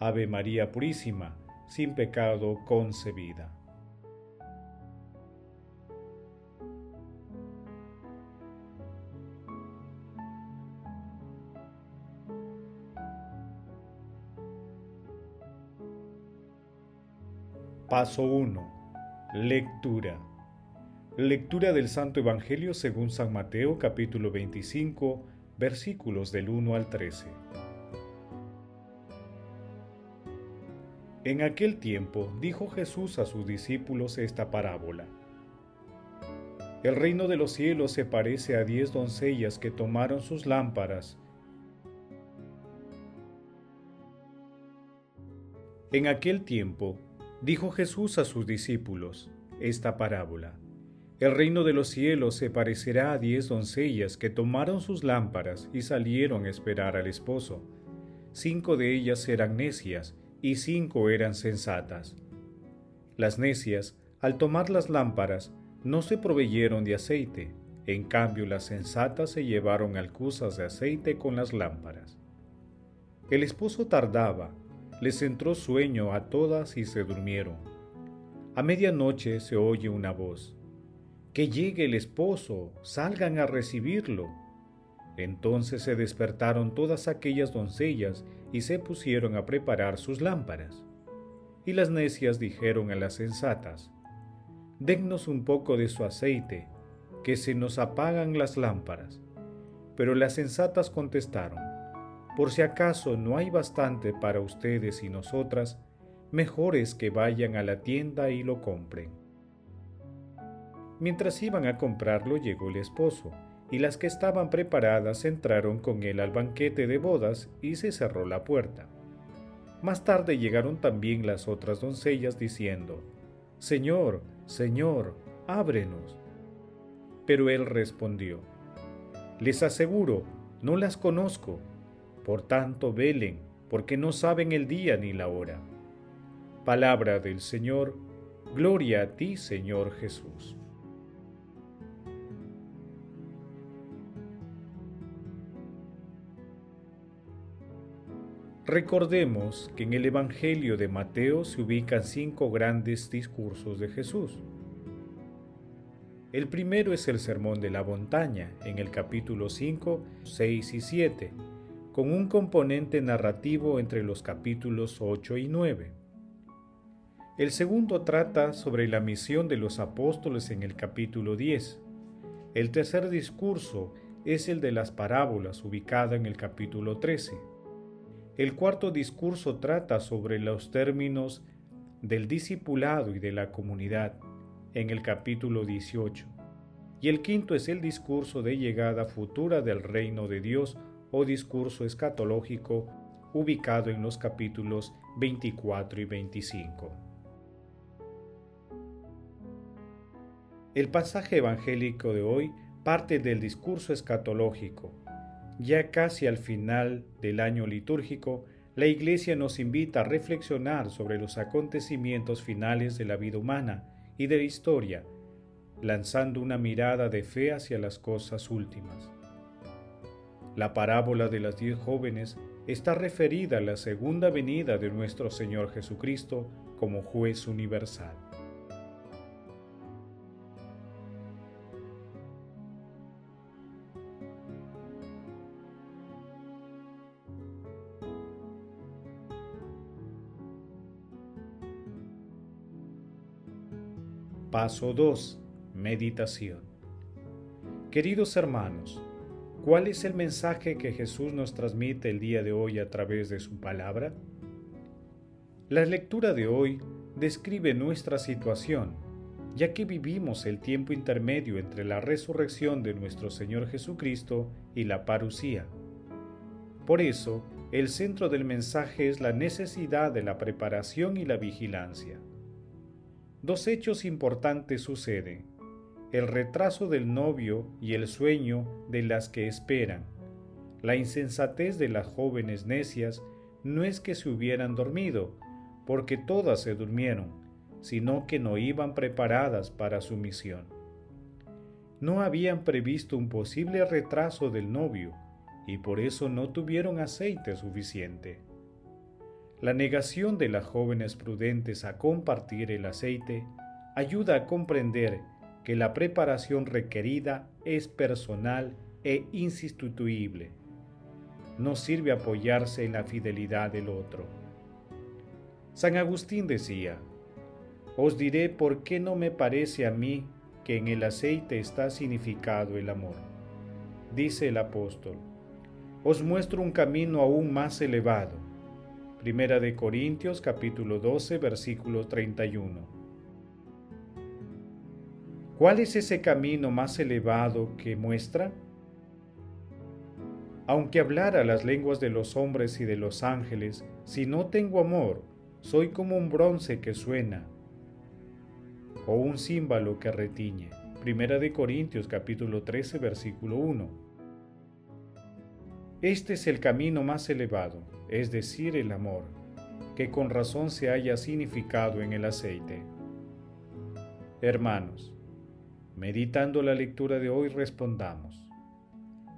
Ave María Purísima, sin pecado concebida. Paso 1. Lectura. Lectura del Santo Evangelio según San Mateo capítulo 25 versículos del 1 al 13. En aquel tiempo dijo Jesús a sus discípulos esta parábola. El reino de los cielos se parece a diez doncellas que tomaron sus lámparas. En aquel tiempo dijo Jesús a sus discípulos esta parábola. El reino de los cielos se parecerá a diez doncellas que tomaron sus lámparas y salieron a esperar al esposo. Cinco de ellas eran necias y cinco eran sensatas. Las necias, al tomar las lámparas, no se proveyeron de aceite, en cambio las sensatas se llevaron alcusas de aceite con las lámparas. El esposo tardaba, les entró sueño a todas y se durmieron. A medianoche se oye una voz. Que llegue el esposo, salgan a recibirlo. Entonces se despertaron todas aquellas doncellas y se pusieron a preparar sus lámparas. Y las necias dijeron a las sensatas, Dennos un poco de su aceite, que se nos apagan las lámparas. Pero las sensatas contestaron, Por si acaso no hay bastante para ustedes y nosotras, mejor es que vayan a la tienda y lo compren. Mientras iban a comprarlo llegó el esposo, y las que estaban preparadas entraron con él al banquete de bodas y se cerró la puerta. Más tarde llegaron también las otras doncellas diciendo, Señor, Señor, ábrenos. Pero él respondió, Les aseguro, no las conozco, por tanto velen, porque no saben el día ni la hora. Palabra del Señor, gloria a ti, Señor Jesús. Recordemos que en el Evangelio de Mateo se ubican cinco grandes discursos de Jesús. El primero es el Sermón de la Montaña, en el capítulo 5, 6 y 7, con un componente narrativo entre los capítulos 8 y 9. El segundo trata sobre la misión de los apóstoles en el capítulo 10. El tercer discurso es el de las parábolas, ubicado en el capítulo 13. El cuarto discurso trata sobre los términos del discipulado y de la comunidad en el capítulo 18. Y el quinto es el discurso de llegada futura del reino de Dios o discurso escatológico ubicado en los capítulos 24 y 25. El pasaje evangélico de hoy parte del discurso escatológico, ya casi al final del año litúrgico, la Iglesia nos invita a reflexionar sobre los acontecimientos finales de la vida humana y de la historia, lanzando una mirada de fe hacia las cosas últimas. La parábola de las diez jóvenes está referida a la segunda venida de nuestro Señor Jesucristo como juez universal. Paso 2. Meditación. Queridos hermanos, ¿cuál es el mensaje que Jesús nos transmite el día de hoy a través de su palabra? La lectura de hoy describe nuestra situación, ya que vivimos el tiempo intermedio entre la resurrección de nuestro Señor Jesucristo y la parucía. Por eso, el centro del mensaje es la necesidad de la preparación y la vigilancia. Dos hechos importantes suceden, el retraso del novio y el sueño de las que esperan. La insensatez de las jóvenes necias no es que se hubieran dormido, porque todas se durmieron, sino que no iban preparadas para su misión. No habían previsto un posible retraso del novio, y por eso no tuvieron aceite suficiente. La negación de las jóvenes prudentes a compartir el aceite ayuda a comprender que la preparación requerida es personal e insustituible. No sirve apoyarse en la fidelidad del otro. San Agustín decía, Os diré por qué no me parece a mí que en el aceite está significado el amor. Dice el apóstol, os muestro un camino aún más elevado. Primera de Corintios capítulo 12 versículo 31. ¿Cuál es ese camino más elevado que muestra? Aunque hablara las lenguas de los hombres y de los ángeles, si no tengo amor, soy como un bronce que suena o un címbalo que retiñe. Primera de Corintios capítulo 13 versículo 1. Este es el camino más elevado, es decir, el amor, que con razón se haya significado en el aceite. Hermanos, meditando la lectura de hoy respondamos,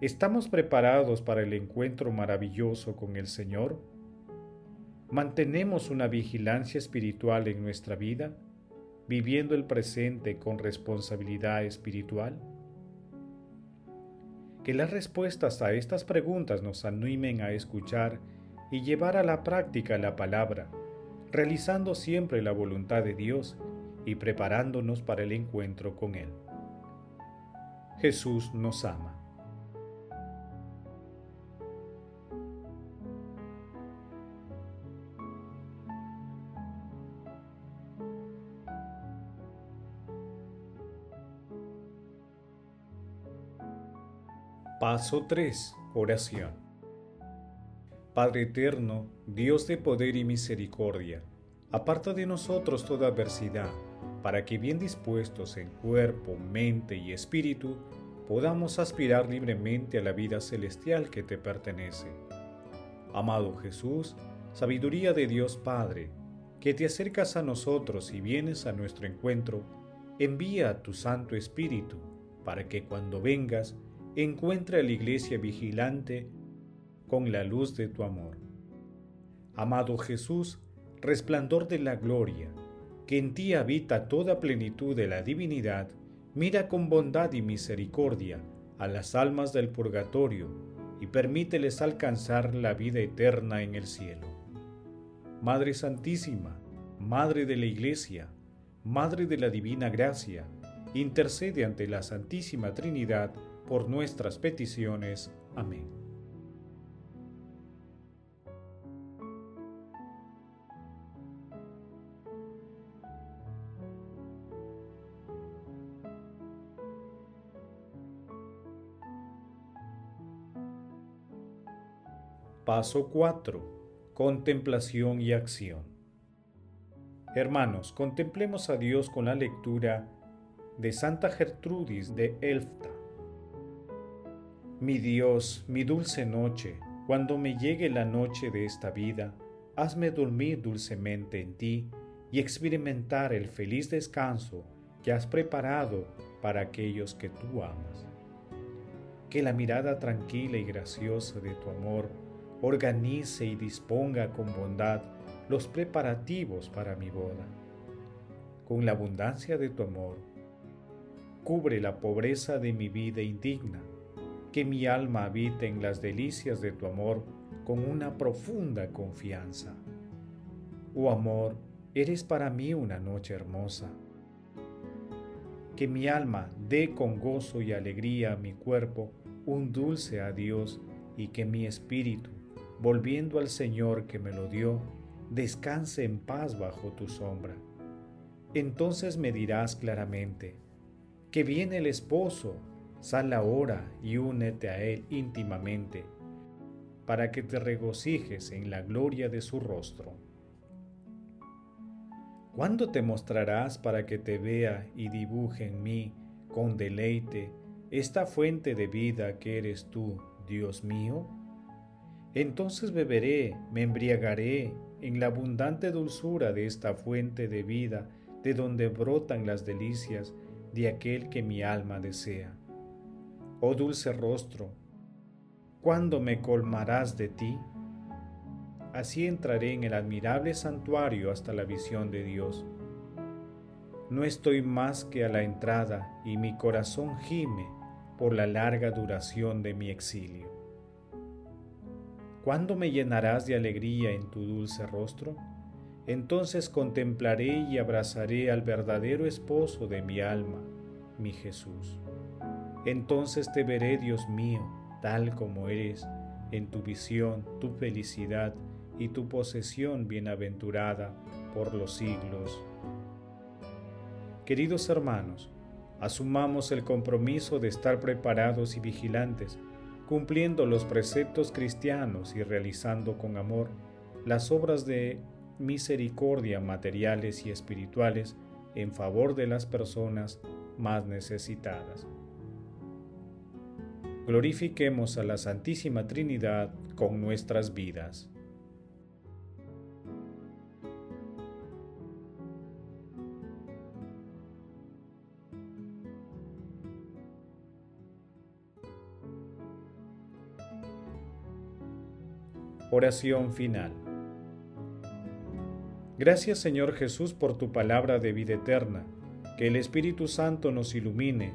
¿estamos preparados para el encuentro maravilloso con el Señor? ¿Mantenemos una vigilancia espiritual en nuestra vida, viviendo el presente con responsabilidad espiritual? Que las respuestas a estas preguntas nos animen a escuchar y llevar a la práctica la palabra, realizando siempre la voluntad de Dios y preparándonos para el encuentro con Él. Jesús nos ama. Paso 3. Oración. Padre eterno, Dios de poder y misericordia, aparta de nosotros toda adversidad, para que bien dispuestos en cuerpo, mente y espíritu, podamos aspirar libremente a la vida celestial que te pertenece. Amado Jesús, sabiduría de Dios Padre, que te acercas a nosotros y vienes a nuestro encuentro, envía a tu Santo Espíritu, para que cuando vengas, encuentra a la iglesia vigilante con la luz de tu amor. Amado Jesús, resplandor de la gloria, que en ti habita toda plenitud de la divinidad, mira con bondad y misericordia a las almas del purgatorio y permíteles alcanzar la vida eterna en el cielo. Madre Santísima, Madre de la Iglesia, Madre de la Divina Gracia, intercede ante la Santísima Trinidad por nuestras peticiones. Amén. Paso 4. Contemplación y acción. Hermanos, contemplemos a Dios con la lectura de Santa Gertrudis de Elfta. Mi Dios, mi dulce noche, cuando me llegue la noche de esta vida, hazme dormir dulcemente en ti y experimentar el feliz descanso que has preparado para aquellos que tú amas. Que la mirada tranquila y graciosa de tu amor organice y disponga con bondad los preparativos para mi boda. Con la abundancia de tu amor, cubre la pobreza de mi vida indigna que mi alma habite en las delicias de tu amor con una profunda confianza. Oh amor, eres para mí una noche hermosa. Que mi alma dé con gozo y alegría a mi cuerpo un dulce adiós y que mi espíritu, volviendo al Señor que me lo dio, descanse en paz bajo tu sombra. Entonces me dirás claramente, que viene el esposo, Sal ahora y únete a Él íntimamente, para que te regocijes en la gloria de su rostro. ¿Cuándo te mostrarás para que te vea y dibuje en mí con deleite esta fuente de vida que eres tú, Dios mío? Entonces beberé, me embriagaré en la abundante dulzura de esta fuente de vida de donde brotan las delicias de aquel que mi alma desea. Oh dulce rostro, ¿cuándo me colmarás de ti? Así entraré en el admirable santuario hasta la visión de Dios. No estoy más que a la entrada y mi corazón gime por la larga duración de mi exilio. ¿Cuándo me llenarás de alegría en tu dulce rostro? Entonces contemplaré y abrazaré al verdadero esposo de mi alma, mi Jesús. Entonces te veré, Dios mío, tal como eres, en tu visión, tu felicidad y tu posesión bienaventurada por los siglos. Queridos hermanos, asumamos el compromiso de estar preparados y vigilantes, cumpliendo los preceptos cristianos y realizando con amor las obras de misericordia materiales y espirituales en favor de las personas más necesitadas glorifiquemos a la Santísima Trinidad con nuestras vidas. Oración final. Gracias Señor Jesús por tu palabra de vida eterna. Que el Espíritu Santo nos ilumine